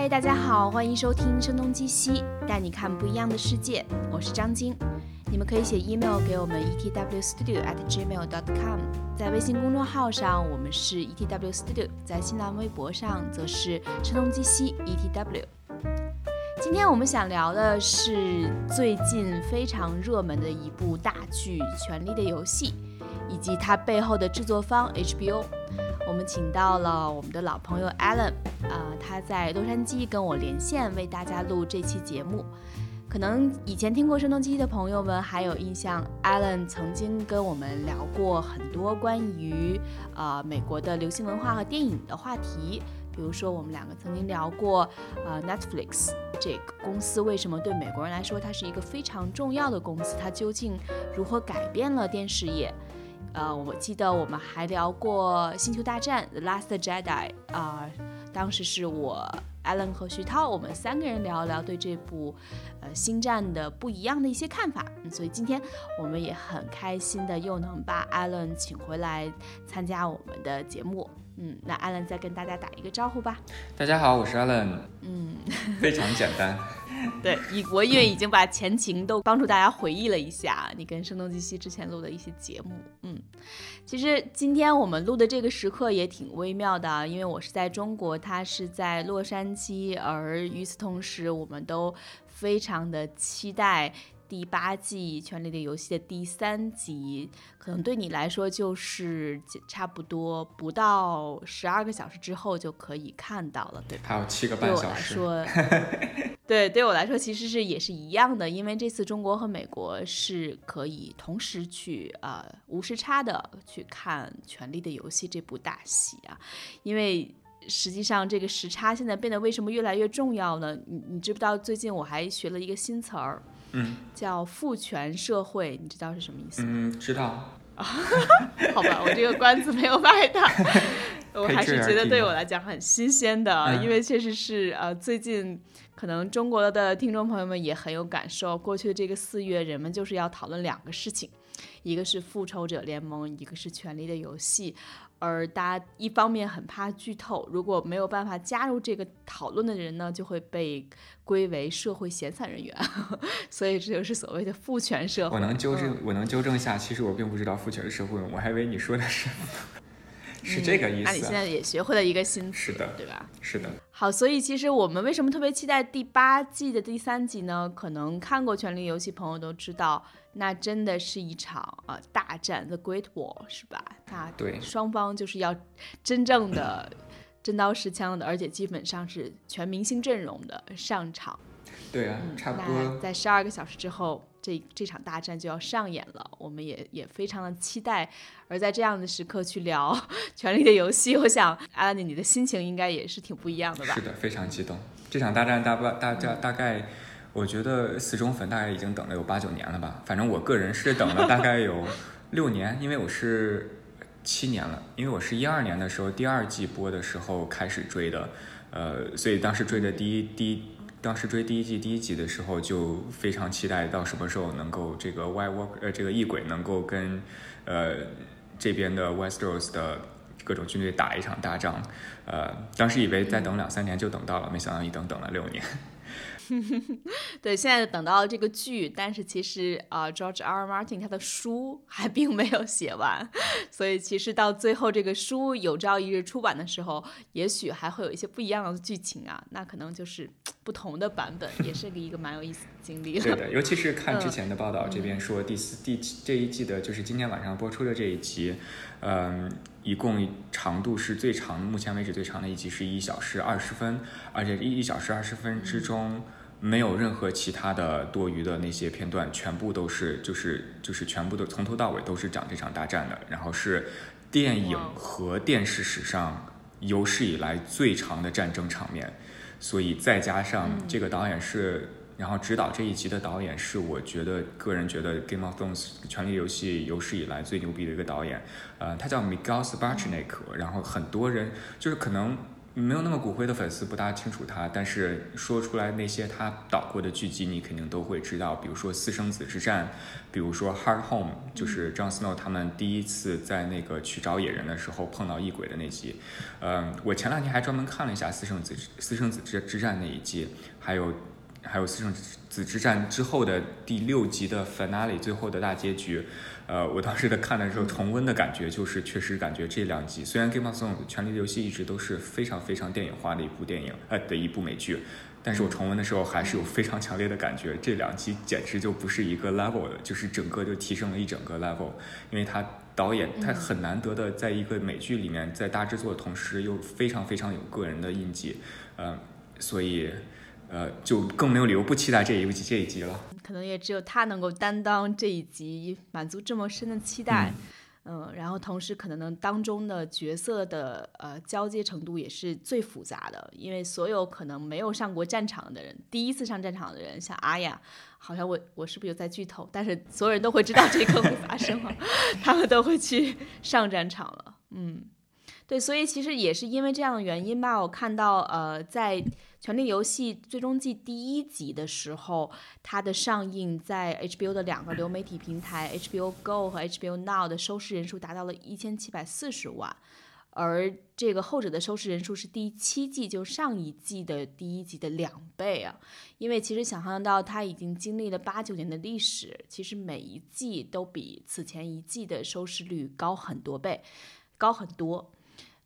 嗨，大家好，欢迎收听《声东击西》，带你看不一样的世界。我是张晶，你们可以写 email 给我们 etwstudio@gmail.com，在微信公众号上我们是 etwstudio，在新浪微博上则是声东击西 etw。今天我们想聊的是最近非常热门的一部大剧《权力的游戏》，以及它背后的制作方 HBO。我们请到了我们的老朋友 Alan，啊，他在洛杉矶跟我连线，为大家录这期节目。可能以前听过《声东击西》的朋友们还有印象，Alan 曾经跟我们聊过很多关于呃美国的流行文化和电影的话题。比如说，我们两个曾经聊过，呃，Netflix 这个公司为什么对美国人来说它是一个非常重要的公司，它究竟如何改变了电视业。呃，我记得我们还聊过《星球大战》The Last Jedi 啊，当时是我 Allen 和徐涛，我们三个人聊一聊对这部呃星战的不一样的一些看法。所以今天我们也很开心的又能把 Allen 请回来参加我们的节目。嗯，那 Alan 再跟大家打一个招呼吧。大家好，我是 Alan。嗯，非常简单。对，已我因为已经把前情都帮助大家回忆了一下，你跟声东击西之前录的一些节目，嗯，其实今天我们录的这个时刻也挺微妙的，因为我是在中国，他是在洛杉矶，而与此同时，我们都非常的期待。第八季《权力的游戏》的第三集，可能对你来说就是差不多不到十二个小时之后就可以看到了，对吧？还有七个半小时。对我来说，对对我来说其实是也是一样的，因为这次中国和美国是可以同时去呃无时差的去看《权力的游戏》这部大戏啊，因为实际上这个时差现在变得为什么越来越重要呢？你你知不知道？最近我还学了一个新词儿。嗯，叫父权社会，你知道是什么意思吗？嗯，知道。好吧，我这个关子没有卖大，我还是觉得对我来讲很新鲜的，因为确实是呃，最近可能中国的听众朋友们也很有感受。过去的这个四月，人们就是要讨论两个事情，一个是复仇者联盟，一个是权力的游戏。而大家一方面很怕剧透，如果没有办法加入这个讨论的人呢，就会被归为社会闲散人员，所以这就是所谓的父权社会。我能纠正，我能纠正一下，其实我并不知道父权社会，我还以为你说的是。是这个意思。那你现在也学会了一个新词，对吧？是的。好，所以其实我们为什么特别期待第八季的第三集呢？可能看过《权力游戏》朋友都知道，那真的是一场啊大战，The Great War，是吧？那对，双方就是要真正的真刀实枪的，而且基本上是全明星阵容的上场。对啊，差不多。在十二个小时之后。这这场大战就要上演了，我们也也非常的期待。而在这样的时刻去聊《权力的游戏》，我想安妮，你的心情应该也是挺不一样的吧？是的，非常激动。这场大战大不大大大概，我觉得死忠粉大概已经等了有八九年了吧。反正我个人是等了大概有 六年，因为我是七年了，因为我是一二年的时候第二季播的时候开始追的，呃，所以当时追的第一第一。当时追第一季第一集的时候，就非常期待到什么时候能够这个 Y Walk 呃这个异鬼能够跟呃这边的 Westeros 的各种军队打一场大仗，呃，当时以为再等两三年就等到了，没想到一等等了六年。对，现在等到这个剧，但是其实啊，George R. R. Martin 他的书 还并没有写完，所以其实到最后这个书有朝一日出版的时候，也许还会有一些不一样的剧情啊，那可能就是不同的版本，也是一个蛮有意思的经历。对的，尤其是看之前的报道，这边说第四第这一季的就是今天晚上播出的这一集，嗯，一共长度是最长，目前为止最长的一集是一小时二十分，而且一一小时二十分之中。没有任何其他的多余的那些片段，全部都是就是就是全部都从头到尾都是讲这场大战的，然后是电影和电视史上有史以来最长的战争场面，所以再加上这个导演是，然后指导这一集的导演是我觉得个人觉得《Game of Thrones》权力游戏有史以来最牛逼的一个导演，呃，他叫 Miguel Sapochnik，然后很多人就是可能。没有那么骨灰的粉丝不大清楚他，但是说出来那些他导过的剧集，你肯定都会知道，比如说《私生子之战》，比如说《Hard Home》，就是 Jon Snow 他们第一次在那个去找野人的时候碰到异鬼的那集。嗯，我前两天还专门看了一下《私生子私生子之之战》那一集，还有还有《私生子之战》之后的第六集的 Finale 最后的大结局。呃，我当时在看的时候重温的感觉就是，确实感觉这两集虽然《Game of Thrones》权力的游戏一直都是非常非常电影化的一部电影，呃的一部美剧，但是我重温的时候还是有非常强烈的感觉，这两集简直就不是一个 level 的，就是整个就提升了一整个 level，因为他导演他很难得的在一个美剧里面，在大制作的同时又非常非常有个人的印记，嗯，所以。呃，就更没有理由不期待这一集这一集了。可能也只有他能够担当这一集，满足这么深的期待。嗯，然后同时可能呢，当中的角色的呃交接程度也是最复杂的，因为所有可能没有上过战场的人，第一次上战场的人，像阿雅，好像我我是不是有在剧透？但是所有人都会知道这一刻会发生了，他们都会去上战场了。嗯，对，所以其实也是因为这样的原因吧，我看到呃在。《权力游戏》最终季第一集的时候，它的上映在 HBO 的两个流媒体平台 HBO Go 和 HBO Now 的收视人数达到了一千七百四十万，而这个后者的收视人数是第七季就上一季的第一集的两倍啊！因为其实想象到它已经经历了八九年的历史，其实每一季都比此前一季的收视率高很多倍，高很多。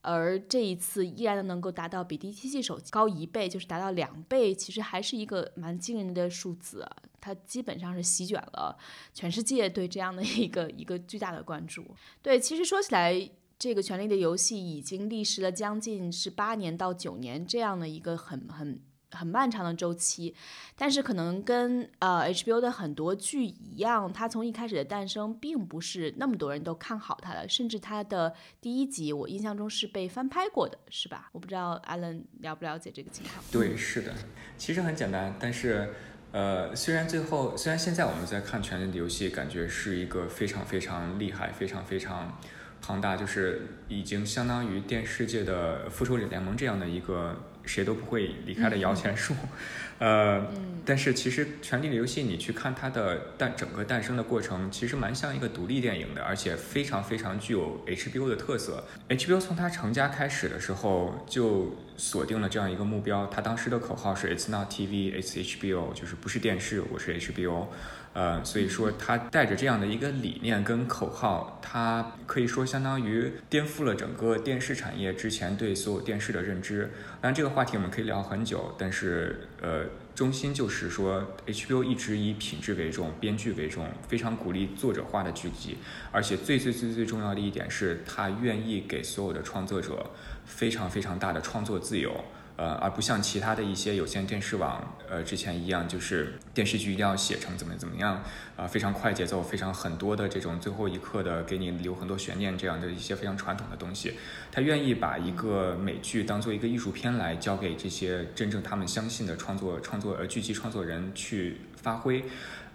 而这一次依然能够达到比第七季手机高一倍，就是达到两倍，其实还是一个蛮惊人的数字。它基本上是席卷了全世界对这样的一个一个巨大的关注。对，其实说起来，这个《权力的游戏》已经历时了将近是八年到九年这样的一个很很。很漫长的周期，但是可能跟呃 HBO 的很多剧一样，它从一开始的诞生，并不是那么多人都看好它的，甚至它的第一集，我印象中是被翻拍过的，是吧？我不知道 Allen 了不了解这个情况。对，是的，其实很简单，但是呃，虽然最后，虽然现在我们在看《权力的游戏》，感觉是一个非常非常厉害、非常非常庞大，就是已经相当于电视界的《复仇者联盟》这样的一个。谁都不会离开的摇钱树，呃，但是其实《权力的游戏》你去看它的诞整个诞生的过程，其实蛮像一个独立电影的，而且非常非常具有 HBO 的特色。HBO 从它成家开始的时候就锁定了这样一个目标，它当时的口号是 "It's not TV, it's HBO"，就是不是电视，我是 HBO。呃，所以说他带着这样的一个理念跟口号，他可以说相当于颠覆了整个电视产业之前对所有电视的认知。当然，这个话题我们可以聊很久，但是呃，中心就是说，HBO 一直以品质为重，编剧为重，非常鼓励作者化的剧集，而且最最最最重要的一点是，他愿意给所有的创作者非常非常大的创作自由。呃，而不像其他的一些有线电视网，呃，之前一样，就是电视剧一定要写成怎么怎么样，啊，非常快节奏，非常很多的这种最后一刻的给你留很多悬念这样的一些非常传统的东西，他愿意把一个美剧当做一个艺术片来交给这些真正他们相信的创作创作呃剧集创作人去发挥，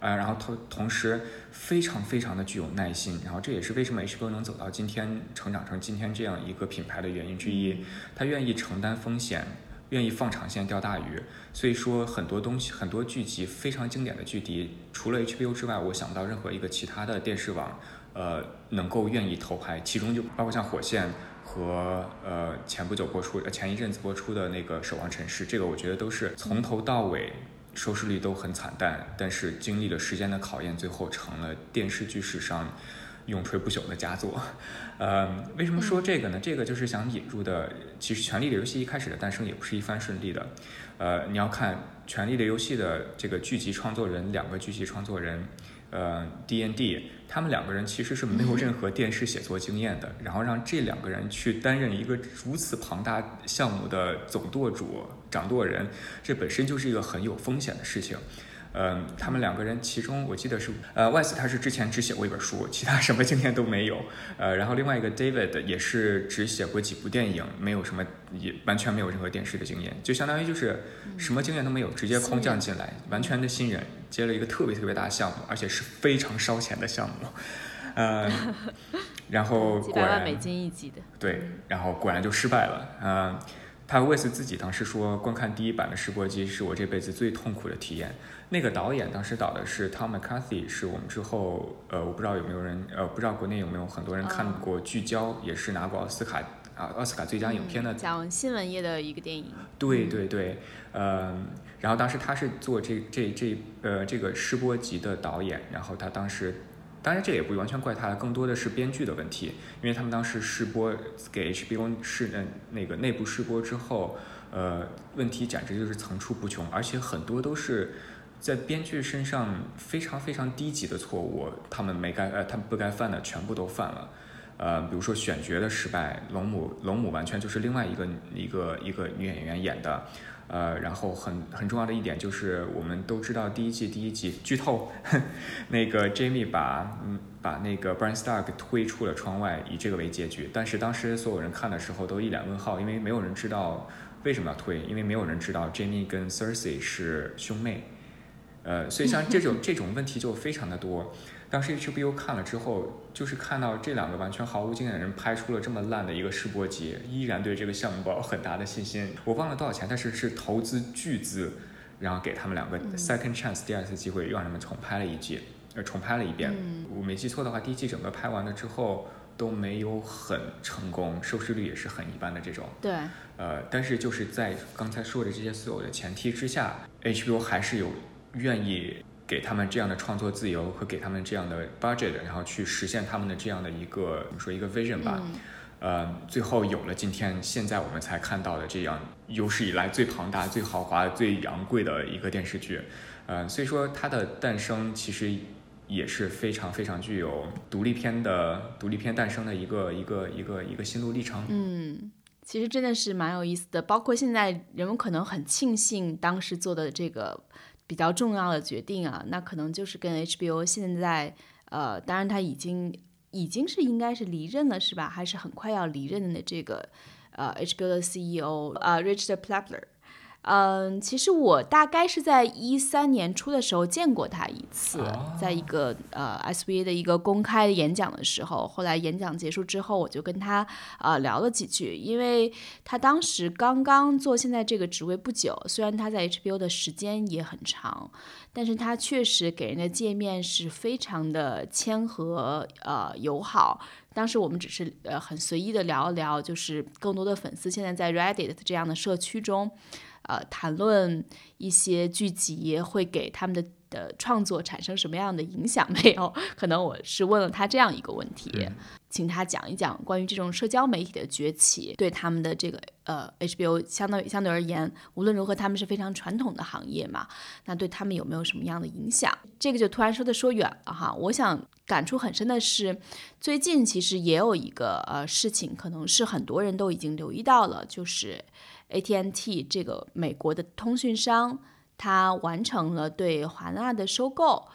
呃，然后同同时非常非常的具有耐心，然后这也是为什么 HBO 能走到今天成长成今天这样一个品牌的原因之一，他愿意承担风险。愿意放长线钓大鱼，所以说很多东西，很多剧集非常经典的剧集，除了 HBO 之外，我想不到任何一个其他的电视网，呃，能够愿意投拍。其中就包括像《火线》和呃前不久播出，前一阵子播出的那个《守望城市》，这个我觉得都是从头到尾收视率都很惨淡，但是经历了时间的考验，最后成了电视剧史上。永垂不朽的佳作，呃，为什么说这个呢？这个就是想引入的。其实《权力的游戏》一开始的诞生也不是一帆顺利的，呃，你要看《权力的游戏》的这个剧集创作人，两个剧集创作人，呃，D N D，他们两个人其实是没有任何电视写作经验的，然后让这两个人去担任一个如此庞大项目的总舵主、掌舵人，这本身就是一个很有风险的事情。嗯，他们两个人，其中我记得是，呃，Wes 他是之前只写过一本书，其他什么经验都没有。呃，然后另外一个 David 也是只写过几部电影，没有什么，也完全没有任何电视的经验，就相当于就是什么经验都没有，直接空降进来，完全的新人，接了一个特别特别大的项目，而且是非常烧钱的项目。呃，然后几百万美金一集的。对，然后果然就失败了。嗯。他魏斯自己当时说，观看第一版的试播机是我这辈子最痛苦的体验。那个导演当时导的是 Tom McCarthy，是我们之后呃，我不知道有没有人呃，不知道国内有没有很多人看过《聚焦》，也是拿过奥斯卡啊奥斯卡最佳影片的，讲新闻业的一个电影。对对对，呃，然后当时他是做这这这呃这个试播集的导演，然后他当时，当然这也不完全怪他，更多的是编剧的问题，因为他们当时试播给 HBO 试嗯那个内部试播之后，呃，问题简直就是层出不穷，而且很多都是。在编剧身上非常非常低级的错误，他们没该呃，他们不该犯的全部都犯了，呃，比如说选角的失败，龙母龙母完全就是另外一个一个一个女演员演的，呃，然后很很重要的一点就是我们都知道第一季第一集剧透，那个 Jamie 把嗯把那个 Brian Stark 推出了窗外，以这个为结局，但是当时所有人看的时候都一脸问号，因为没有人知道为什么要推，因为没有人知道 Jamie 跟 Cersei 是兄妹。呃，所以像这种这种问题就非常的多。当时 HBO 看了之后，就是看到这两个完全毫无经验的人拍出了这么烂的一个试播集，依然对这个项目抱有很大的信心。我忘了多少钱，但是是投资巨资，然后给他们两个 second chance 第二次机会，让他们重拍了一季，呃，重拍了一遍。我没记错的话，第一季整个拍完了之后都没有很成功，收视率也是很一般的这种。对。呃，但是就是在刚才说的这些所有的前提之下，HBO 还是有。愿意给他们这样的创作自由和给他们这样的 budget，然后去实现他们的这样的一个怎么说一个 vision 吧，呃，最后有了今天现在我们才看到的这样有史以来最庞大、最豪华、最昂贵的一个电视剧，呃，所以说它的诞生其实也是非常非常具有独立片的独立片诞生的一个一个一个一个心路历程。嗯，其实真的是蛮有意思的，包括现在人们可能很庆幸当时做的这个。比较重要的决定啊，那可能就是跟 HBO 现在，呃，当然他已经已经是应该是离任了，是吧？还是很快要离任的这个，呃，HBO 的 CEO 啊，Richard Plepler。嗯，其实我大概是在一三年初的时候见过他一次，在一个呃 SBA 的一个公开演讲的时候。后来演讲结束之后，我就跟他呃聊了几句，因为他当时刚刚做现在这个职位不久，虽然他在 HBO 的时间也很长，但是他确实给人的界面是非常的谦和呃友好。当时我们只是呃很随意的聊一聊，就是更多的粉丝现在在 Reddit 这样的社区中。呃，谈论一些剧集会给他们的的创作产生什么样的影响 没有？可能我是问了他这样一个问题，请他讲一讲关于这种社交媒体的崛起对他们的这个呃 HBO 相当于相对而言，无论如何他们是非常传统的行业嘛，那对他们有没有什么样的影响？这个就突然说的说远了哈。我想感触很深的是，最近其实也有一个呃事情，可能是很多人都已经留意到了，就是。AT&T 这个美国的通讯商，它完成了对华纳的收购，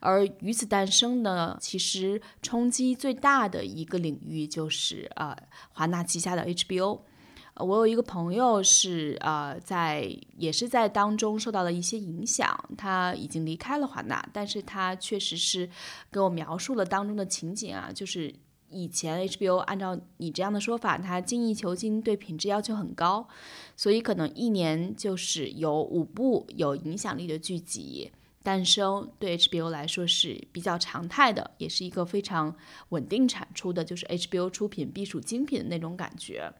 而与此诞生的其实冲击最大的一个领域就是呃华纳旗下的 HBO。我有一个朋友是呃在也是在当中受到了一些影响，他已经离开了华纳，但是他确实是给我描述了当中的情景啊，就是。以前 HBO 按照你这样的说法，它精益求精，对品质要求很高，所以可能一年就是有五部有影响力的剧集诞生，对 HBO 来说是比较常态的，也是一个非常稳定产出的，就是 HBO 出品必属精品的那种感觉。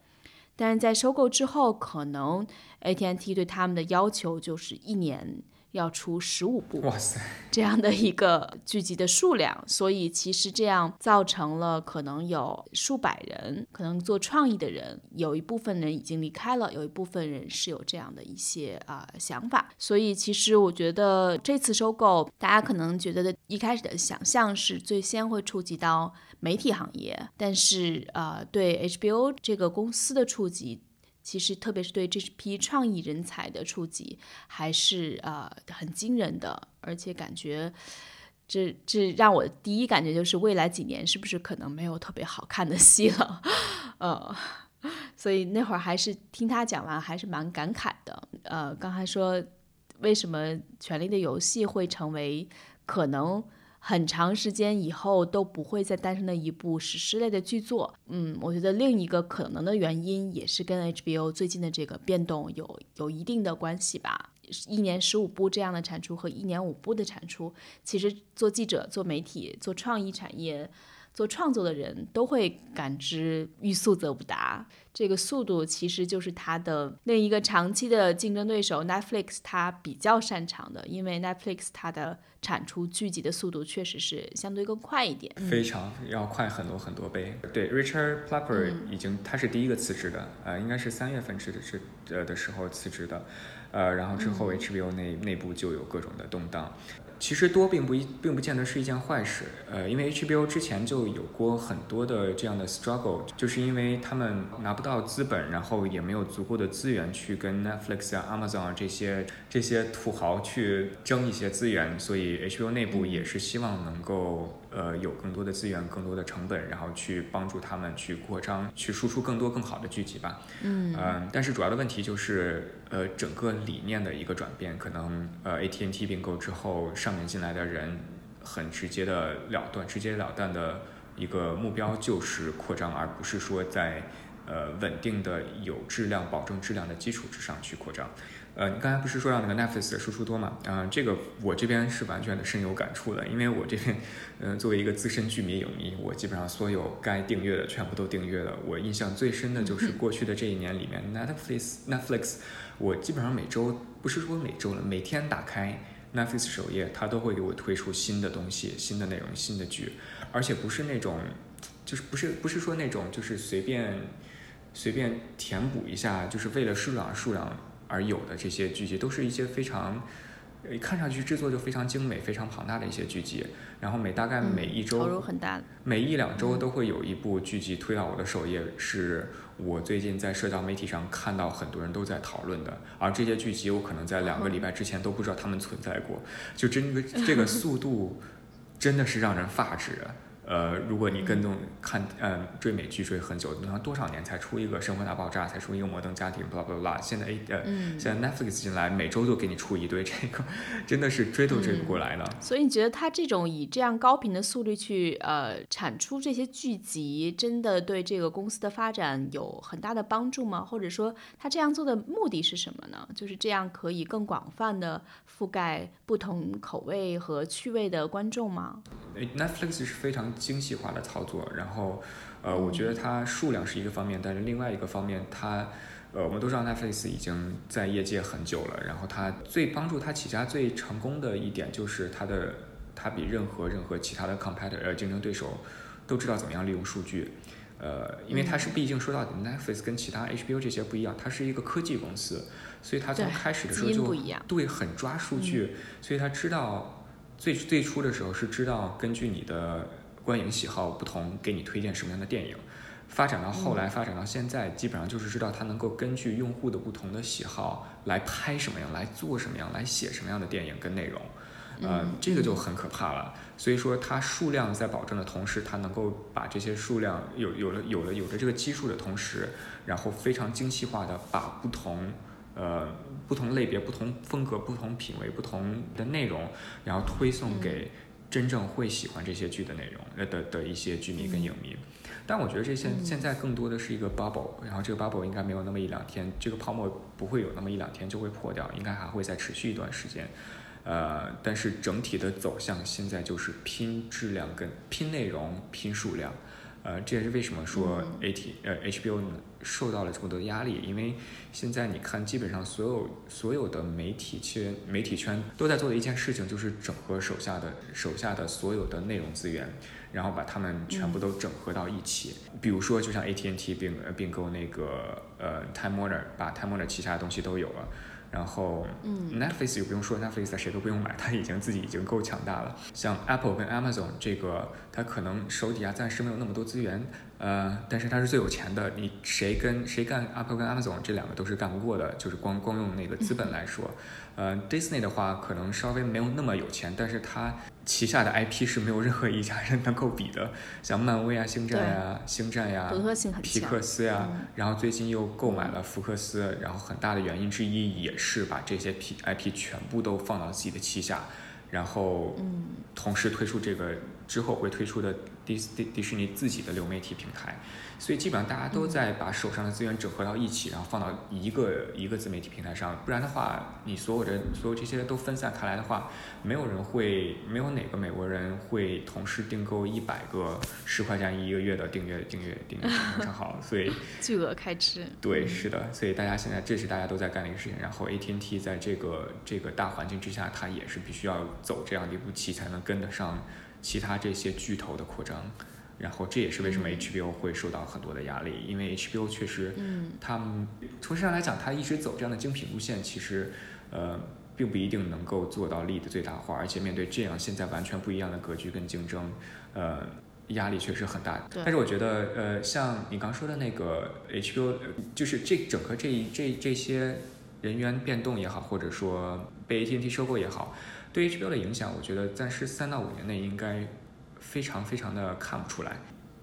但是在收购之后，可能 AT&T 对他们的要求就是一年。要出十五部，哇塞，这样的一个剧集的数量，所以其实这样造成了可能有数百人，可能做创意的人，有一部分人已经离开了，有一部分人是有这样的一些啊想法，所以其实我觉得这次收购，大家可能觉得的一开始的想象是最先会触及到媒体行业，但是呃，对 HBO 这个公司的触及。其实，特别是对这批创意人才的触及，还是呃很惊人的。而且感觉，这这让我第一感觉就是，未来几年是不是可能没有特别好看的戏了？呃，所以那会儿还是听他讲完，还是蛮感慨的。呃，刚才说为什么《权力的游戏》会成为可能很长时间以后都不会再诞生的一部史诗类的剧作。嗯，我觉得另一个可能的原因也是跟 HBO 最近的这个变动有有一定的关系吧。一年十五部这样的产出和一年五部的产出，其实做记者、做媒体、做创意产业。做创作的人都会感知欲速则不达，这个速度其实就是它的另一个长期的竞争对手 Netflix，它比较擅长的，因为 Netflix 它的产出剧集的速度确实是相对更快一点，非常要快很多很多倍。对，Richard Plepper 已经他是第一个辞职的，呃，应该是三月份辞职呃的时候辞职的，呃，然后之后 HBO 内内部就有各种的动荡。其实多并不一并不见得是一件坏事，呃，因为 HBO 之前就有过很多的这样的 struggle，就是因为他们拿不到资本，然后也没有足够的资源去跟 Netflix 啊、Amazon 啊这些这些土豪去争一些资源，所以 HBO 内部也是希望能够。呃，有更多的资源，更多的成本，然后去帮助他们去扩张，去输出更多更好的剧集吧。嗯呃，但是主要的问题就是，呃，整个理念的一个转变，可能呃，AT&T 并购之后，上面进来的人很直接的了断，直截了当的一个目标就是扩张，而不是说在呃稳定的有质量、保证质量的基础之上去扩张。呃，你刚才不是说让那个 Netflix 的输出多嘛？嗯，这个我这边是完全的深有感触的，因为我这边，嗯，作为一个资深剧迷影迷，我基本上所有该订阅的全部都订阅了。我印象最深的就是过去的这一年里面，Netflix Netflix，我基本上每周不是说每周了，每天打开 Netflix 首页，它都会给我推出新的东西、新的内容、新的剧，而且不是那种，就是不是不是说那种就是随便随便填补一下，就是为了数量数量。而有的这些剧集都是一些非常，看上去制作就非常精美、非常庞大的一些剧集。然后每大概每一周，投入很大，每一两周都会有一部剧集推到我的首页，是我最近在社交媒体上看到很多人都在讨论的。而这些剧集，我可能在两个礼拜之前都不知道他们存在过。就真的这个 速度，真的是让人发指。呃，如果你跟踪看，嗯，追美剧追很久，你看多少年才出一个《生活大爆炸》，才出一个《摩登家庭》，blah blah blah。现在 A 呃，现在 Netflix 进来，每周都给你出一堆，这个真的是追都追不过来了。所以你觉得他这种以这样高频的速率去呃产出这些剧集，真的对这个公司的发展有很大的帮助吗？或者说他这样做的目的是什么呢？就是这样可以更广泛的覆盖不同口味和趣味的观众吗？Netflix 是非常。精细化的操作，然后，呃，我觉得它数量是一个方面，但是另外一个方面，它，呃，我们都知道 Netflix 已经在业界很久了，然后它最帮助它起家最成功的一点就是它的，它比任何任何其他的 competitor 呃竞争对手都知道怎么样利用数据，呃，因为它是毕竟说到底，Netflix 跟其他 HBO 这些不一样，它是一个科技公司，所以它从开始的时候就对很抓数据，所以它知道最最初的时候是知道根据你的。观影喜好不同，给你推荐什么样的电影。发展到后来，发展到现在，基本上就是知道它能够根据用户的不同的喜好来拍什么样，来做什么样，来写什么样的电影跟内容。呃，这个就很可怕了。所以说，它数量在保证的同时，它能够把这些数量有有了有了有了这个基数的同时，然后非常精细化的把不同呃不同类别、不同风格、不同品味、不同的内容，然后推送给。真正会喜欢这些剧的内容，呃的的一些剧迷跟影迷，但我觉得这现现在更多的是一个 bubble，然后这个 bubble 应该没有那么一两天，这个泡沫不会有那么一两天就会破掉，应该还会再持续一段时间，呃，但是整体的走向现在就是拼质量跟拼内容拼数量。呃，这也是为什么说 A T 呃 H B O 受到了这么多压力，因为现在你看，基本上所有所有的媒体圈媒体圈都在做的一件事情，就是整合手下的手下的所有的内容资源，然后把它们全部都整合到一起。比如说，就像 A T N T 并并购那个呃 Time Warner，把 Time Warner 旗下的东西都有了。然后，Netflix 又不用说，Netflix 谁都不用买，它已经自己已经够强大了。像 Apple 跟 Amazon 这个，它可能手底下暂时没有那么多资源，呃，但是它是最有钱的。你谁跟谁干 Apple 跟 Amazon 这两个都是干不过的，就是光光用那个资本来说。呃，Disney 的话可能稍微没有那么有钱，但是它旗下的 IP 是没有任何一家人能够比的，像漫威啊、星战呀、星战呀、皮克斯呀，然后最近又购买了福克斯，然后很大的原因之一也是把这些 P IP 全部都放到自己的旗下，然后同时推出这个之后会推出的迪迪迪士尼自己的流媒体平台。所以基本上大家都在把手上的资源整合到一起，然后放到一个一个自媒体平台上。不然的话，你所有的所有这些都分散开来的话，没有人会，没有哪个美国人会同时订购一百个十块钱一个月的订阅订阅订阅 账号。所以 巨额开支。对，是的。所以大家现在这是大家都在干的一个事情。然后 AT&T 在这个这个大环境之下，它也是必须要走这样的一步棋，才能跟得上其他这些巨头的扩张。然后这也是为什么 HBO 会受到很多的压力，因为 HBO 确实，嗯，他们从实际上来讲，他一直走这样的精品路线，其实，呃，并不一定能够做到利益的最大化，而且面对这样现在完全不一样的格局跟竞争，呃，压力确实很大。但是我觉得，呃，像你刚说的那个 HBO，就是这整个这一这这些人员变动也好，或者说被 AT&T 收购也好，对 HBO 的影响，我觉得暂时三到五年内应该。非常非常的看不出来，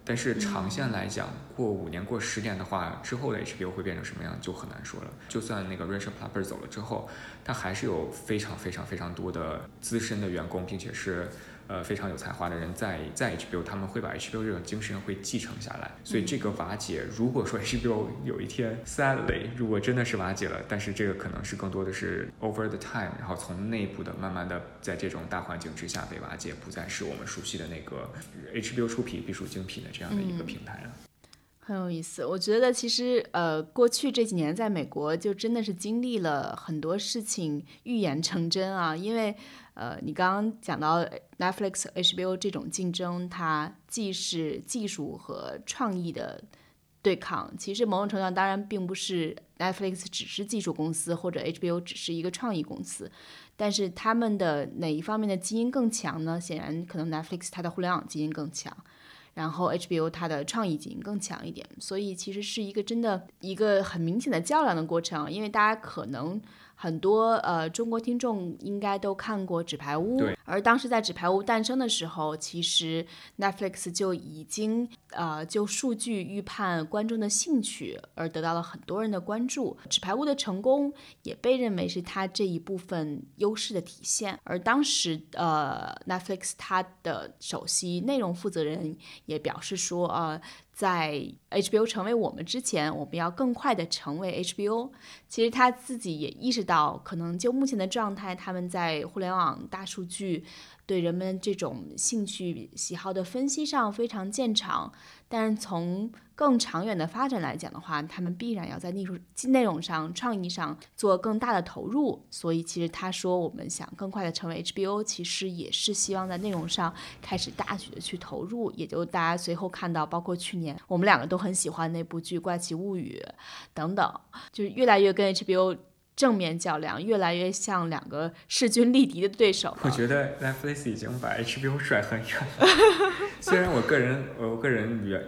但是长线来讲，过五年过十年的话，之后的 HBO 会变成什么样就很难说了。就算那个 Richard Plapper 走了之后，他还是有非常非常非常多的资深的员工，并且是。呃，非常有才华的人在在 HBO，他们会把 HBO 这种精神会继承下来。所以这个瓦解，如果说 HBO 有一天 sadly 如果真的是瓦解了，但是这个可能是更多的是 over the time，然后从内部的慢慢的在这种大环境之下被瓦解，不再是我们熟悉的那个 HBO 出品必属精品的这样的一个平台了。很有意思，我觉得其实呃，过去这几年在美国就真的是经历了很多事情预言成真啊，因为。呃，你刚刚讲到 Netflix、HBO 这种竞争，它既是技术和创意的对抗。其实某种程度上，当然并不是 Netflix 只是技术公司，或者 HBO 只是一个创意公司。但是他们的哪一方面的基因更强呢？显然，可能 Netflix 它的互联网基因更强，然后 HBO 它的创意基因更强一点。所以其实是一个真的一个很明显的较量的过程，因为大家可能。很多呃中国听众应该都看过《纸牌屋》，而当时在《纸牌屋》诞生的时候，其实 Netflix 就已经呃就数据预判观众的兴趣而得到了很多人的关注，《纸牌屋》的成功也被认为是它这一部分优势的体现。而当时呃 Netflix 它的首席内容负责人也表示说呃。在 HBO 成为我们之前，我们要更快的成为 HBO。其实他自己也意识到，可能就目前的状态，他们在互联网大数据。对人们这种兴趣喜好的分析上非常见长，但是从更长远的发展来讲的话，他们必然要在内容内容上、创意上做更大的投入。所以，其实他说我们想更快的成为 HBO，其实也是希望在内容上开始大举的去投入。也就大家随后看到，包括去年我们两个都很喜欢那部剧《怪奇物语》等等，就是越来越跟 HBO。正面较量，越来越像两个势均力敌的对手。我觉得 Netflix 已经把 HBO 甩很远了。虽然我个人，我个人远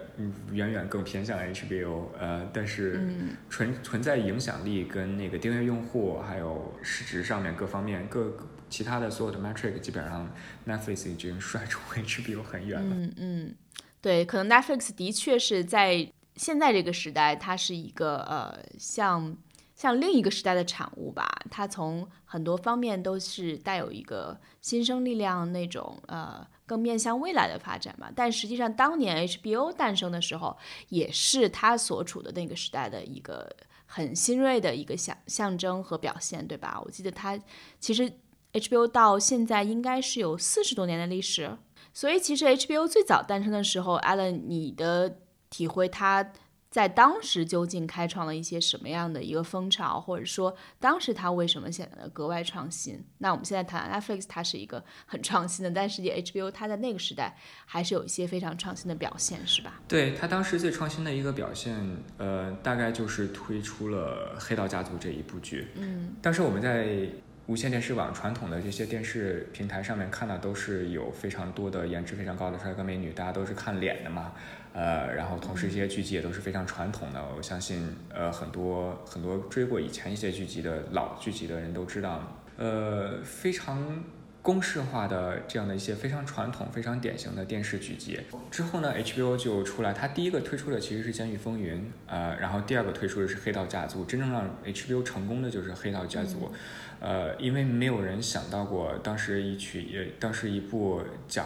远远更偏向 HBO，呃，但是存存在影响力跟那个订阅用户，还有市值上面各方面各其他的所有的 metric，基本上 Netflix 已经甩出 HBO 很远了。嗯嗯，对，可能 Netflix 的确是在现在这个时代，它是一个呃像。像另一个时代的产物吧，它从很多方面都是带有一个新生力量那种呃更面向未来的发展嘛。但实际上，当年 HBO 诞生的时候，也是它所处的那个时代的一个很新锐的一个象象征和表现，对吧？我记得它其实 HBO 到现在应该是有四十多年的历史，所以其实 HBO 最早诞生的时候，Allen，你的体会它。在当时究竟开创了一些什么样的一个风潮，或者说当时它为什么显得格外创新？那我们现在谈 Netflix，它是一个很创新的，但实际 HBO 它在那个时代还是有一些非常创新的表现，是吧？对它当时最创新的一个表现，呃，大概就是推出了《黑道家族》这一部剧。嗯，当时我们在无线电视网传统的这些电视平台上面看到，都是有非常多的颜值非常高的帅哥美女，大家都是看脸的嘛。呃，然后同时这些剧集也都是非常传统的，我相信呃很多很多追过以前一些剧集的老剧集的人都知道，呃非常公式化的这样的一些非常传统、非常典型的电视剧集。之后呢，HBO 就出来，它第一个推出的其实是《监狱风云》，呃，然后第二个推出的是《黑道家族》。真正让 HBO 成功的就是《黑道家族》，呃，因为没有人想到过，当时一曲也，当时一部讲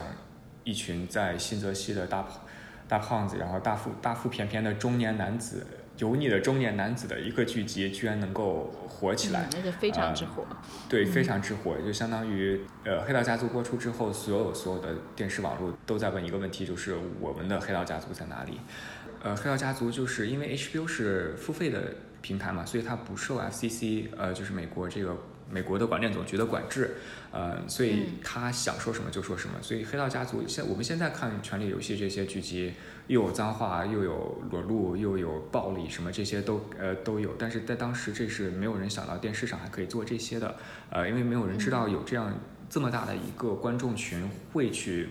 一群在新泽西的大胖大胖子，然后大腹大腹便便的中年男子。油腻的中年男子的一个剧集，居然能够火起来，那就非常之火。对，非常之火，就相当于呃，《黑道家族》播出之后，所有所有的电视网络都在问一个问题，就是我们的《黑道家族》在哪里？呃，《黑道家族》就是因为 HBO 是付费的平台嘛，所以它不受 FCC，呃，就是美国这个。美国的广电总局的管制，呃，所以他想说什么就说什么。所以《黑道家族》现我们现在看《权力游戏》这些剧集，又有脏话，又有裸露，又有暴力，什么这些都呃都有。但是在当时，这是没有人想到电视上还可以做这些的，呃，因为没有人知道有这样这么大的一个观众群会去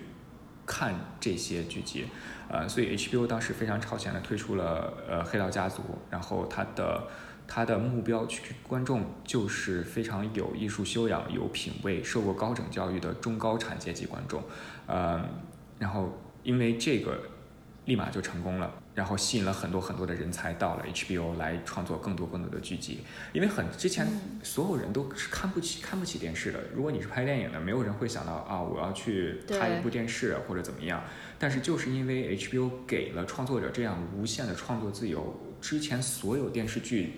看这些剧集，呃，所以 HBO 当时非常超前的推出了呃《黑道家族》，然后它的。他的目标去观众就是非常有艺术修养、有品位、受过高等教育的中高产阶级观众，呃，然后因为这个立马就成功了，然后吸引了很多很多的人才到了 HBO 来创作更多更多的剧集。因为很之前所有人都是看不起看不起电视的，如果你是拍电影的，没有人会想到啊我要去拍一部电视或者怎么样。但是就是因为 HBO 给了创作者这样无限的创作自由，之前所有电视剧。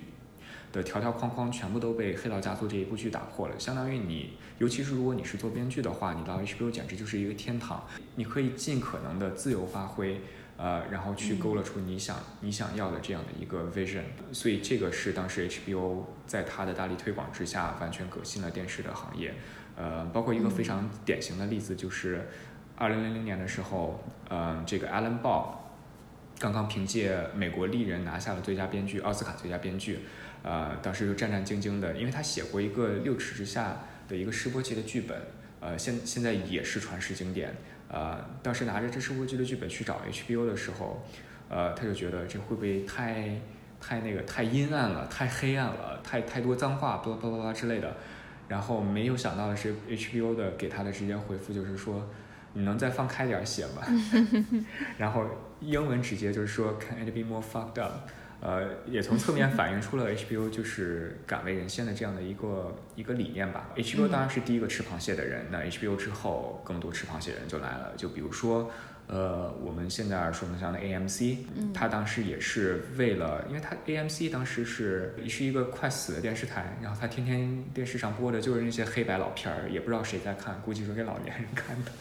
的条条框框全部都被《黑道家族》这一部剧打破了，相当于你，尤其是如果你是做编剧的话，你到 HBO 简直就是一个天堂，你可以尽可能的自由发挥，呃，然后去勾勒出你想你想要的这样的一个 vision。所以这个是当时 HBO 在它的大力推广之下，完全革新了电视的行业。呃，包括一个非常典型的例子就是，二零零零年的时候，嗯，这个 Alan Ball 刚刚凭借《美国丽人》拿下了最佳编剧奥斯卡最佳编剧。呃，当时就战战兢兢的，因为他写过一个六尺之下的一个试播集的剧本，呃，现现在也是传世经典。呃，当时拿着这试播集的剧本去找 HBO 的时候，呃，他就觉得这会不会太太那个太阴暗了，太黑暗了，太太多脏话，巴拉巴拉巴拉之类的。然后没有想到的是，HBO 的给他的直接回复就是说，你能再放开点写吗？然后英文直接就是说，Can it be more fucked up？呃，也从侧面反映出了 HBO 就是敢为人先的这样的一个一个理念吧。HBO 当然是第一个吃螃蟹的人，那 HBO 之后更多吃螃蟹的人就来了。就比如说，呃，我们现在耳熟能详的 AMC，他当时也是为了，因为他 AMC 当时是是一个快死的电视台，然后他天天电视上播的就是那些黑白老片儿，也不知道谁在看，估计是给老年人看的。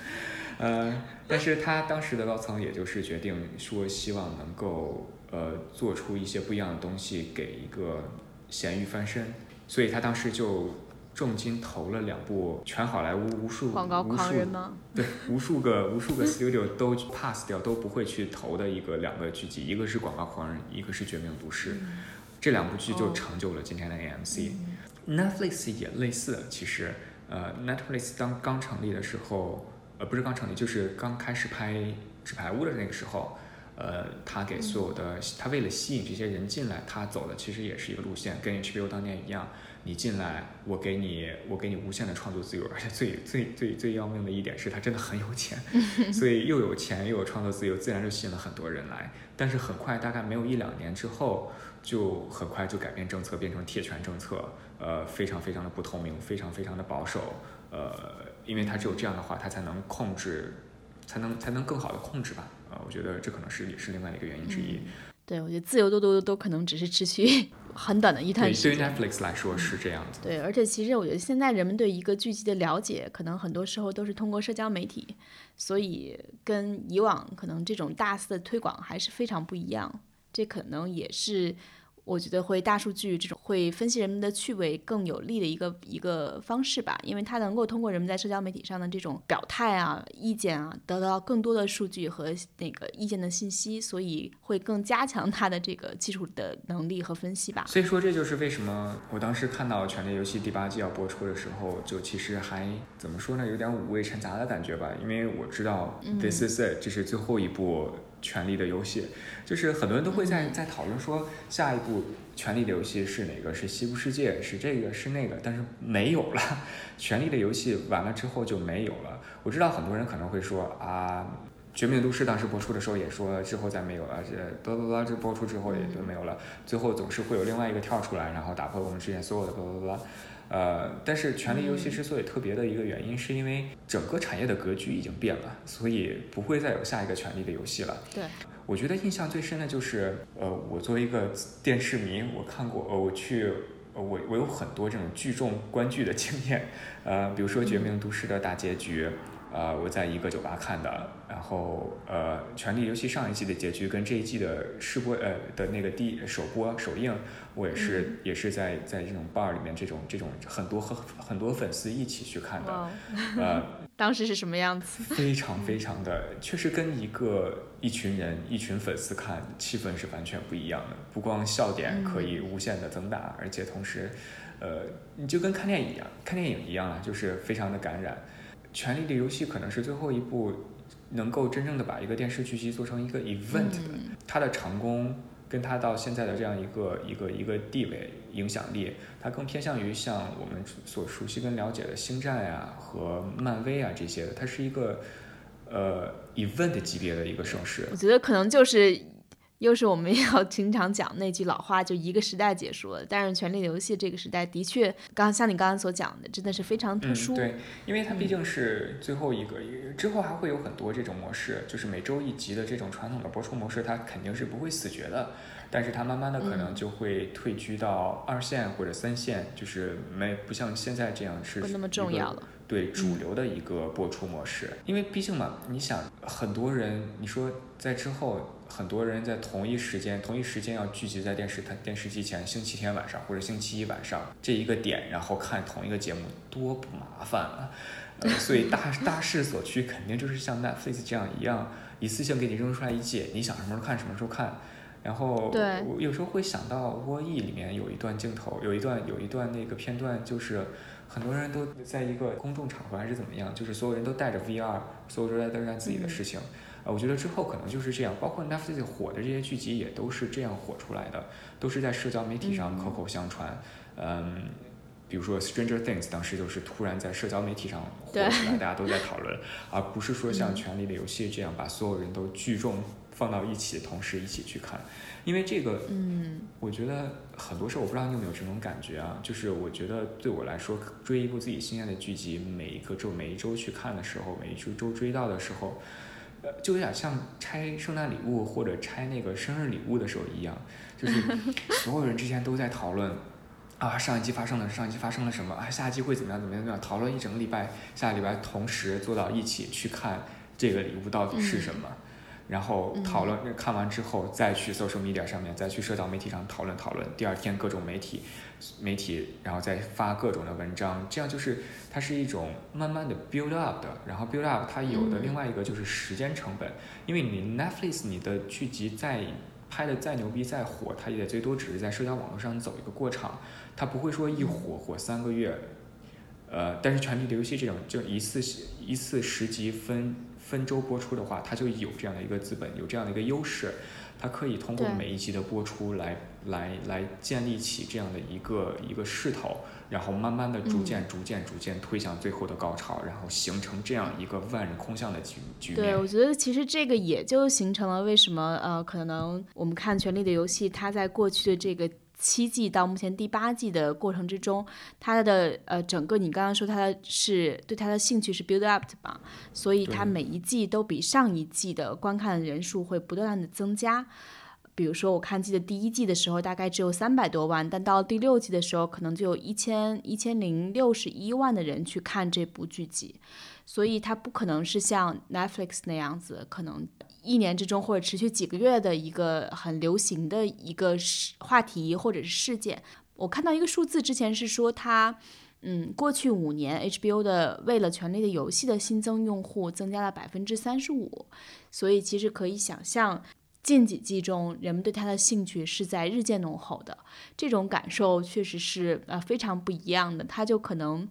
呃，但是他当时的高层也就是决定说，希望能够。呃，做出一些不一样的东西给一个咸鱼翻身，所以他当时就重金投了两部全好莱坞无数广告狂人吗？对，无数个无数个 studio 都 pass 掉都不会去投的一个两个剧集，一个是广告狂人，一个是绝命毒师，这两部剧就成就了今天的 AMC。Netflix 也类似，其实呃，Netflix 当刚成立的时候，呃，不是刚成立，就是刚开始拍纸牌屋的那个时候。呃，他给所有的，他为了吸引这些人进来，他走的其实也是一个路线，跟 HBO 当年一样。你进来，我给你，我给你无限的创作自由，而且最最最最要命的一点是他真的很有钱，所以又有钱又有创作自由，自然就吸引了很多人来。但是很快，大概没有一两年之后，就很快就改变政策，变成铁拳政策，呃，非常非常的不透明，非常非常的保守，呃，因为他只有这样的话，他才能控制，才能才能更好的控制吧。啊，我觉得这可能是也是另外的一个原因之一。对，我觉得自由度都都可能只是持续 很短的一段时间。对于 Netflix 来说是这样子。对，而且其实我觉得现在人们对一个剧集的了解，可能很多时候都是通过社交媒体，所以跟以往可能这种大肆的推广还是非常不一样。这可能也是。我觉得会大数据这种会分析人们的趣味更有利的一个一个方式吧，因为它能够通过人们在社交媒体上的这种表态啊、意见啊，得到更多的数据和那个意见的信息，所以会更加强它的这个技术的能力和分析吧。所以说，这就是为什么我当时看到《权力游戏》第八季要播出的时候，就其实还怎么说呢，有点五味陈杂的感觉吧，因为我知道《This Is It》这是最后一部。权力的游戏》，就是很多人都会在在讨论说下一部《权力的游戏》是哪个？是《西部世界》？是这个？是那个？但是没有了，《权力的游戏》完了之后就没有了。我知道很多人可能会说啊。《绝命毒师》当时播出的时候也说之后再没有了，这巴拉巴拉这播出之后也就没有了。最后总是会有另外一个跳出来，然后打破我们之前所有的巴拉巴拉。呃，但是《权力游戏》之所以特别的一个原因，是因为整个产业的格局已经变了，所以不会再有下一个《权力的游戏》了。对，我觉得印象最深的就是，呃，我作为一个电视迷，我看过，呃，我去，我我有很多这种聚众观剧的经验，呃，比如说《绝命毒师》的大结局。呃，我在一个酒吧看的，然后呃，《权力游戏》上一季的结局跟这一季的试播呃的那个第首播首映，我也是也是在在这种 bar 里面，这种这种很多和很多粉丝一起去看的，呃，当时是什么样子？非常非常的，确实跟一个一群人一群粉丝看，气氛是完全不一样的。不光笑点可以无限的增大，而且同时，呃，你就跟看电影一样，看电影一样啊，就是非常的感染。《权力的游戏》可能是最后一部能够真正的把一个电视剧集做成一个 event 的，它的成功跟它到现在的这样一个一个一个地位影响力，它更偏向于像我们所熟悉跟了解的星战呀和漫威啊这些的，它是一个呃 event 级别的一个盛世。我觉得可能就是。又是我们 要经常讲那句老话，就一个时代结束了。但是《权力的游戏》这个时代的确，刚像你刚刚所讲的，真的是非常特殊。对，因为它毕竟是最后一个，之后还会有很多这种模式，就是每周一集的这种传统的播出模式，它肯定是不会死绝的。但是它慢慢的可能就会退居到二线或者三线，就是没不像现在这样是不那么重要了。对主流的一个播出模式，因为毕竟嘛，你想很多人，你说在之后。很多人在同一时间、同一时间要聚集在电视台、电视机前，星期天晚上或者星期一晚上这一个点，然后看同一个节目，多不麻烦啊！所以大 大势所趋，肯定就是像 Netflix 这样一样，一次性给你扔出来一季，你想什么时候看什么时候看。然后我有时候会想到《沃伊》里面有一段镜头，有一段有一段那个片段，就是很多人都在一个公众场合还是怎么样，就是所有人都带着 VR，所有人都在干自己的事情。呃，我觉得之后可能就是这样，包括 Netflix 火的这些剧集也都是这样火出来的，都是在社交媒体上口口相传。嗯，比如说 Stranger Things 当时就是突然在社交媒体上火起来，大家都在讨论，而不是说像《权力的游戏》这样把所有人都聚众放到一起，同时一起去看。因为这个，嗯，我觉得很多时候我不知道你有没有这种感觉啊，就是我觉得对我来说，追一部自己心爱的剧集，每一个周每一周去看的时候，每一周周追到的时候。呃，就有点像拆圣诞礼物或者拆那个生日礼物的时候一样，就是 所有人之间都在讨论，啊，上一季发生了，上一季发生了什么？啊，下一季会怎么样？怎么样？怎么样？讨论一整个礼拜，下个礼拜同时坐到一起去看这个礼物到底是什么。然后讨论看完之后，再去 social media 上面，再去社交媒体上讨论讨论。第二天各种媒体媒体，然后再发各种的文章，这样就是它是一种慢慢的 build up 的。然后 build up 它有的另外一个就是时间成本，因为你 Netflix 你的剧集再拍的再牛逼再火，它也最多只是在社交网络上走一个过场，它不会说一火火三个月。呃，但是《权力的游戏》这种就一次一次十集分。分周播出的话，它就有这样的一个资本，有这样的一个优势，它可以通过每一集的播出来来来建立起这样的一个一个势头，然后慢慢的逐渐逐渐逐渐推向最后的高潮，然后形成这样一个万人空巷的局局面。对，我觉得其实这个也就形成了为什么呃，可能我们看《权力的游戏》，它在过去的这个。七季到目前第八季的过程之中，它的呃整个你刚刚说它的是对它的兴趣是 build up 的吧，所以它每一季都比上一季的观看人数会不断的增加。比如说我看记得第一季的时候大概只有三百多万，但到第六季的时候可能就有一千一千零六十一万的人去看这部剧集，所以它不可能是像 Netflix 那样子可能。一年之中或者持续几个月的一个很流行的一个话题或者是事件，我看到一个数字，之前是说它，嗯，过去五年 HBO 的为了《权力的游戏》的新增用户增加了百分之三十五，所以其实可以想象，近几季中人们对它的兴趣是在日渐浓厚的，这种感受确实是呃非常不一样的，它就可能。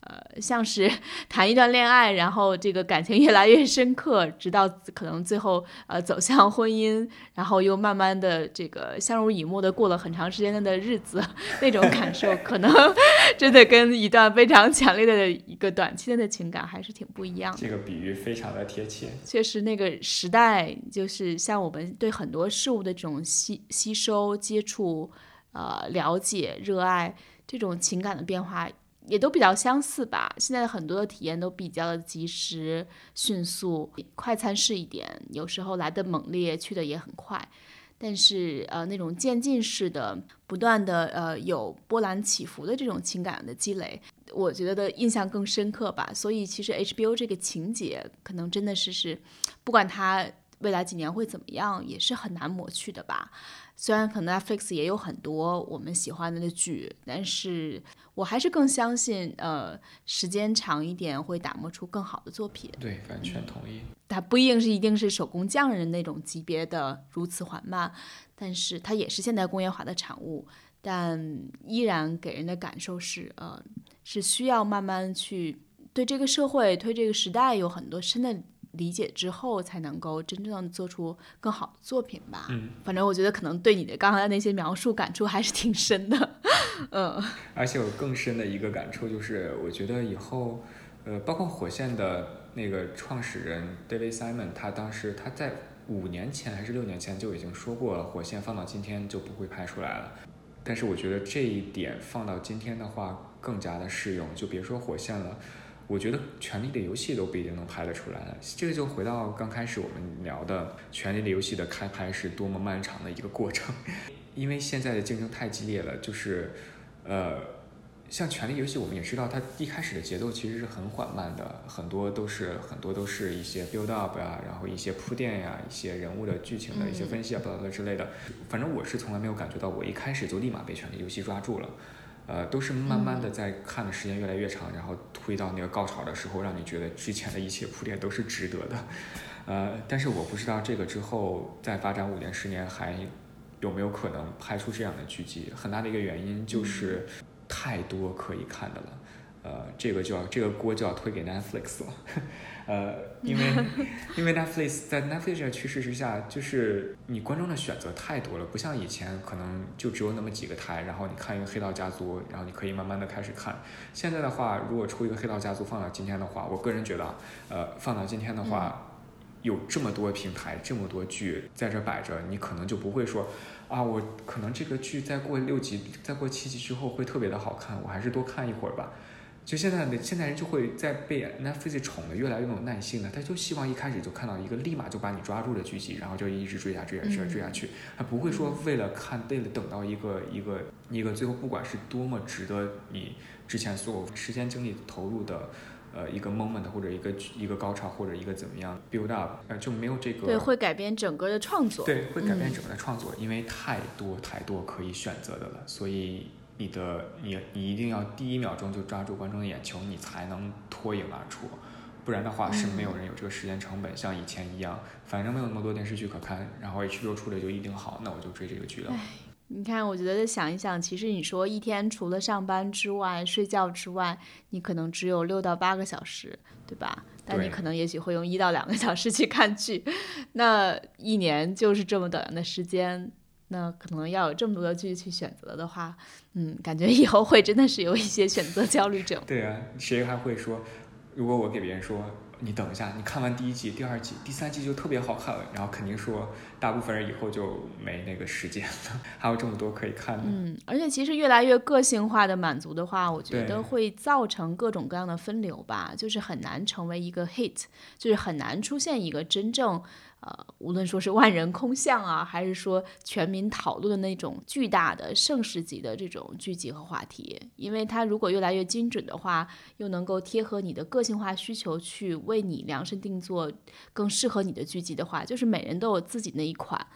呃，像是 谈一段恋爱，然后这个感情越来越深刻，直到可能最后呃走向婚姻，然后又慢慢的这个相濡以沫的过了很长时间的日子，那种感受可能 真的跟一段非常强烈的一个短期的情感还是挺不一样的。这个比喻非常的贴切。确实，那个时代就是像我们对很多事物的这种吸吸收、接触、呃了解、热爱这种情感的变化。也都比较相似吧。现在很多的体验都比较的及时、迅速、快餐式一点，有时候来的猛烈，去的也很快。但是呃，那种渐进式的、不断的呃有波澜起伏的这种情感的积累，我觉得的印象更深刻吧。所以其实 HBO 这个情节，可能真的是是，不管它未来几年会怎么样，也是很难抹去的吧。虽然可能 Netflix 也有很多我们喜欢的剧，但是我还是更相信，呃，时间长一点会打磨出更好的作品。对，完全同意。它不一定是一定是手工匠人那种级别的如此缓慢，但是它也是现代工业化的产物，但依然给人的感受是，呃，是需要慢慢去对这个社会、对这个时代有很多深的。理解之后，才能够真正的做出更好的作品吧。嗯，反正我觉得可能对你的刚才那些描述感触还是挺深的。嗯，而且我更深的一个感触就是，我觉得以后，呃，包括火线的那个创始人 David Simon，他当时他在五年前还是六年前就已经说过了，火线放到今天就不会拍出来了。但是我觉得这一点放到今天的话更加的适用，就别说火线了。我觉得《权力的游戏》都不一定能拍得出来了。这个就回到刚开始我们聊的《权力的游戏》的开拍是多么漫长的一个过程，因为现在的竞争太激烈了。就是，呃，像《权力游戏》，我们也知道它一开始的节奏其实是很缓慢的，很多都是很多都是一些 build up 啊，然后一些铺垫呀，一些人物的剧情的一些分析啊，巴拉巴拉之类的。反正我是从来没有感觉到我一开始就立马被《权力游戏》抓住了。呃，都是慢慢的在看的时间越来越长，然后推到那个高潮的时候，让你觉得之前的一切铺垫都是值得的。呃，但是我不知道这个之后再发展五年十年还有没有可能拍出这样的剧集。很大的一个原因就是太多可以看的了。呃，这个就要这个锅就要推给 Netflix 了。呃，因为 因为 Netflix 在 Netflix 的趋势之下，就是你观众的选择太多了，不像以前可能就只有那么几个台，然后你看一个《黑道家族》，然后你可以慢慢的开始看。现在的话，如果出一个《黑道家族》放到今天的话，我个人觉得，呃，放到今天的话，有这么多平台，这么多剧在这摆着，你可能就不会说，啊，我可能这个剧再过六集、再过七集之后会特别的好看，我还是多看一会儿吧。就现在的现代人就会在被 Netflix 宠的越来越没有耐性了，他就希望一开始就看到一个立马就把你抓住的剧集，然后就一直追下追下追追下去，他不会说为了看为了等到一个一个一个最后不管是多么值得你之前所有时间精力投入的呃一个 moment 或者一个一个高潮或者一个怎么样 build up，呃就没有这个对会改变整个的创作对会改变整个的创作，因为太多太多可以选择的了，所以。你的你你一定要第一秒钟就抓住观众的眼球，你才能脱颖而出，不然的话是没有人有这个时间成本，像以前一样，反正没有那么多电视剧可看，然后 HBO 出的就一定好，那我就追这个剧了。你看，我觉得想一想，其实你说一天除了上班之外、睡觉之外，你可能只有六到八个小时，对吧？但你可能也许会用一到两个小时去看剧，那一年就是这么短的时间。那可能要有这么多的剧去选择的话，嗯，感觉以后会真的是有一些选择焦虑症。对啊，谁还会说，如果我给别人说，你等一下，你看完第一季、第二季、第三季就特别好看了，然后肯定说，大部分人以后就没那个时间了。还有这么多可以看的。嗯，而且其实越来越个性化的满足的话，我觉得会造成各种各样的分流吧，就是很难成为一个 hit，就是很难出现一个真正。呃，无论说是万人空巷啊，还是说全民讨论的那种巨大的盛世级的这种剧集和话题，因为它如果越来越精准的话，又能够贴合你的个性化需求，去为你量身定做更适合你的剧集的话，就是每人都有自己那一款，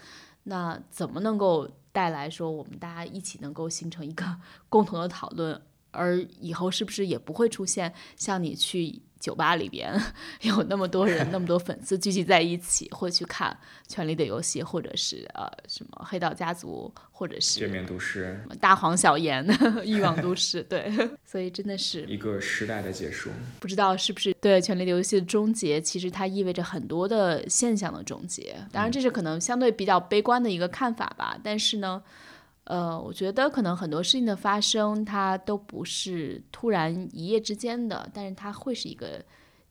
那怎么能够带来说我们大家一起能够形成一个 共同的讨论，而以后是不是也不会出现像你去。酒吧里边 有那么多人、那么多粉丝聚集在一起，会去看《权力的游戏》，或者是呃什么《黑道家族》，或者是《绝命毒师》、大黄小言 》《欲望都市》。对，所以真的是一个时代的结束。不知道是不是对《权力的游戏》的终结，其实它意味着很多的现象的终结。当然，这是可能相对比较悲观的一个看法吧。但是呢。呃，我觉得可能很多事情的发生，它都不是突然一夜之间的，但是它会是一个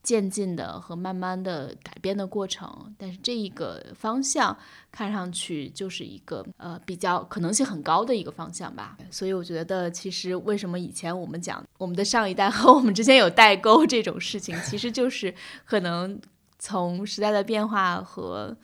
渐进的和慢慢的改变的过程。但是这一个方向看上去就是一个呃比较可能性很高的一个方向吧。所以我觉得，其实为什么以前我们讲我们的上一代和我们之间有代沟这种事情，其实就是可能从时代的变化和。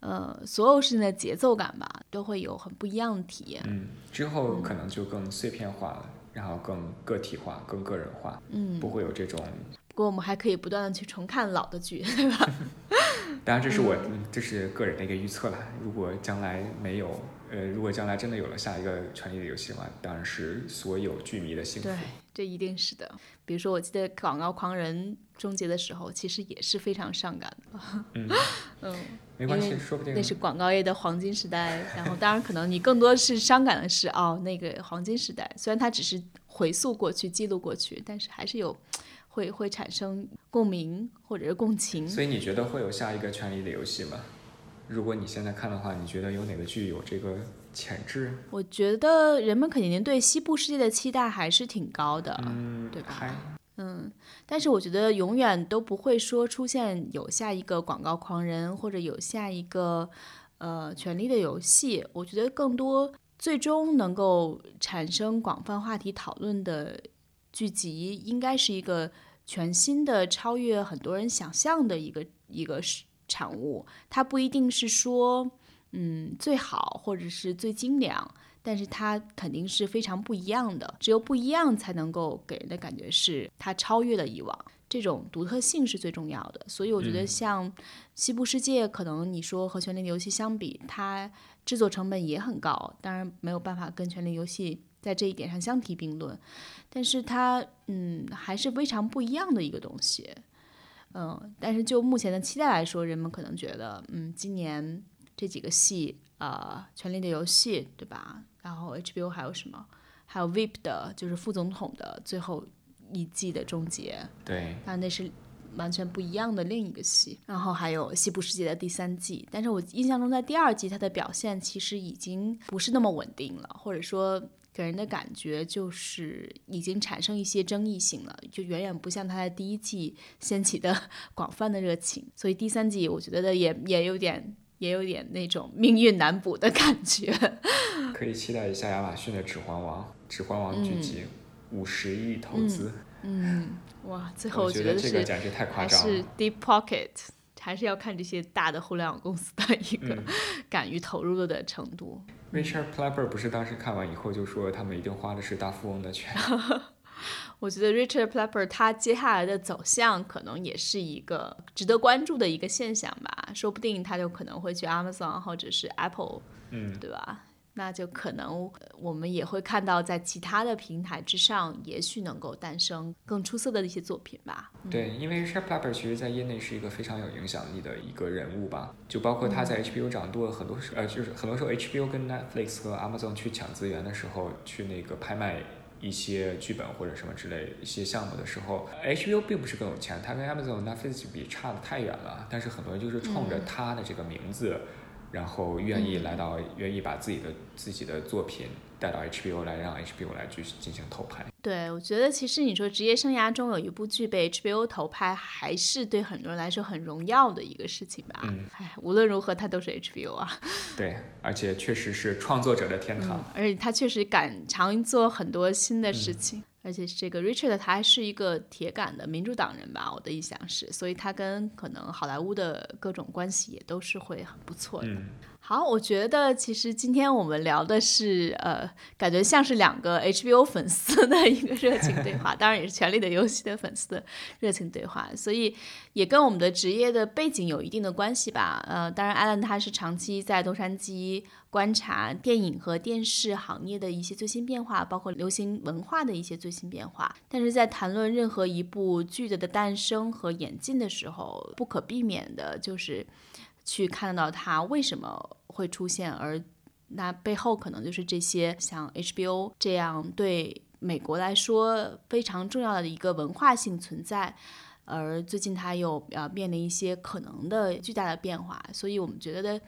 呃，所有事情的节奏感吧，都会有很不一样的体验。嗯，之后可能就更碎片化了，然后更个体化、更个人化。嗯，不会有这种。不过我们还可以不断的去重看老的剧，对吧？当然，这是我这是个人的一个预测了。如果将来没有，呃，如果将来真的有了下一个《权力的游戏》的话，当然是所有剧迷的幸福。对，这一定是的。比如说，我记得《广告狂人》终结的时候，其实也是非常伤感的。嗯 嗯。没关系，说不定那是广告业的黄金时代。然后，当然可能你更多是伤感的是，哦，那个黄金时代，虽然它只是回溯过去、记录过去，但是还是有会会产生共鸣或者是共情。所以你觉得会有下一个《权力的游戏》吗？如果你现在看的话，你觉得有哪个剧有这个潜质？我觉得人们肯定对西部世界的期待还是挺高的，嗯，对吧？嗯，但是我觉得永远都不会说出现有下一个广告狂人，或者有下一个呃权力的游戏。我觉得更多最终能够产生广泛话题讨论的剧集，应该是一个全新的、超越很多人想象的一个一个产物。它不一定是说嗯最好，或者是最精良。但是它肯定是非常不一样的，只有不一样才能够给人的感觉是它超越了以往，这种独特性是最重要的。所以我觉得像《西部世界》，可能你说和《权力的游戏》相比，它制作成本也很高，当然没有办法跟《权力游戏》在这一点上相提并论。但是它嗯还是非常不一样的一个东西，嗯。但是就目前的期待来说，人们可能觉得嗯今年这几个戏，呃，《权力的游戏》，对吧？然后 HBO 还有什么？还有 VIP 的，就是副总统的最后一季的终结。对，但那是完全不一样的另一个戏。然后还有西部世界的第三季，但是我印象中在第二季它的表现其实已经不是那么稳定了，或者说给人的感觉就是已经产生一些争议性了，就远远不像它在第一季掀起的 广泛的热情。所以第三季我觉得的也也有点。也有点那种命运难卜的感觉，可以期待一下亚马逊的《指环王》，《指环王》剧集五十亿投资，嗯，哇，最后我觉得这个简直太夸张了，是 Deep Pocket，还是要看这些大的互联网公司的一个 敢于投入的程度。Richard Plepper 不是当时看完以后就说他们一定花的是大富翁的钱。我觉得 Richard Plepper 他接下来的走向可能也是一个值得关注的一个现象吧，说不定他就可能会去 Amazon 或者是 Apple，嗯，对吧？那就可能我们也会看到在其他的平台之上，也许能够诞生更出色的一些作品吧。对，因为 Richard Plepper 其实在业内是一个非常有影响力的一个人物吧，就包括他在 HBO 掌舵很多时，呃，就是很多时候 HBO 跟 Netflix 和 Amazon 去抢资源的时候，去那个拍卖。一些剧本或者什么之类一些项目的时候，HBO 并不是更有钱，它跟 Amazon、Netflix 比差的太远了。但是很多人就是冲着它的这个名字，然后愿意来到，愿意把自己的自己的作品。带到 HBO 来，让 HBO 来去进行投拍。对，我觉得其实你说职业生涯中有一部剧被 HBO 投拍，还是对很多人来说很荣耀的一个事情吧。嗯，哎，无论如何，它都是 HBO 啊。对，而且确实是创作者的天堂。而且他确实敢常做很多新的事情。而且这个 Richard 他还是一个铁杆的民主党人吧，我的印象是，所以他跟可能好莱坞的各种关系也都是会很不错的。嗯，好，我觉得其实今天我们聊的是，呃，感觉像是两个 HBO 粉丝的一个热情对话，当然也是《权力的游戏》的粉丝的热情对话，所以也跟我们的职业的背景有一定的关系吧。呃，当然，Allen 他是长期在洛杉矶观察电影和电视行业的一些最新变化，包括流行文化的一些最新变化。但是在谈论任何一部剧的的诞生和演进的时候，不可避免的就是去看到它为什么。会出现，而那背后可能就是这些像 HBO 这样对美国来说非常重要的一个文化性存在，而最近它又要面临一些可能的巨大的变化，所以我们觉得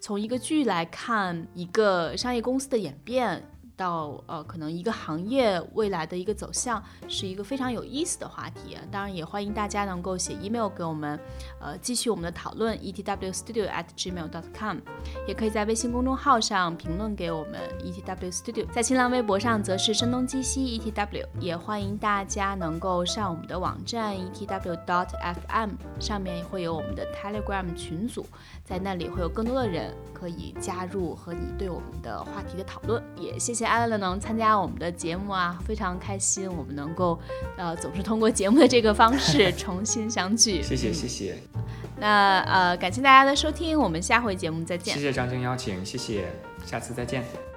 从一个剧来看一个商业公司的演变。到呃，可能一个行业未来的一个走向是一个非常有意思的话题。当然，也欢迎大家能够写 email 给我们，呃，继续我们的讨论。ETW Studio at Gmail.com 也可以在微信公众号上评论给我们 etwstudio，在新浪微博上则是声东击西 etw。也欢迎大家能够上我们的网站 etw.dot.fm，上面会有我们的 Telegram 群组，在那里会有更多的人可以加入和你对我们的话题的讨论。也谢谢。艾乐能参加我们的节目啊，非常开心。我们能够，呃，总是通过节目的这个方式 重新相聚。谢谢谢谢。那呃，感谢大家的收听，我们下回节目再见。谢谢张晶邀请，谢谢，下次再见。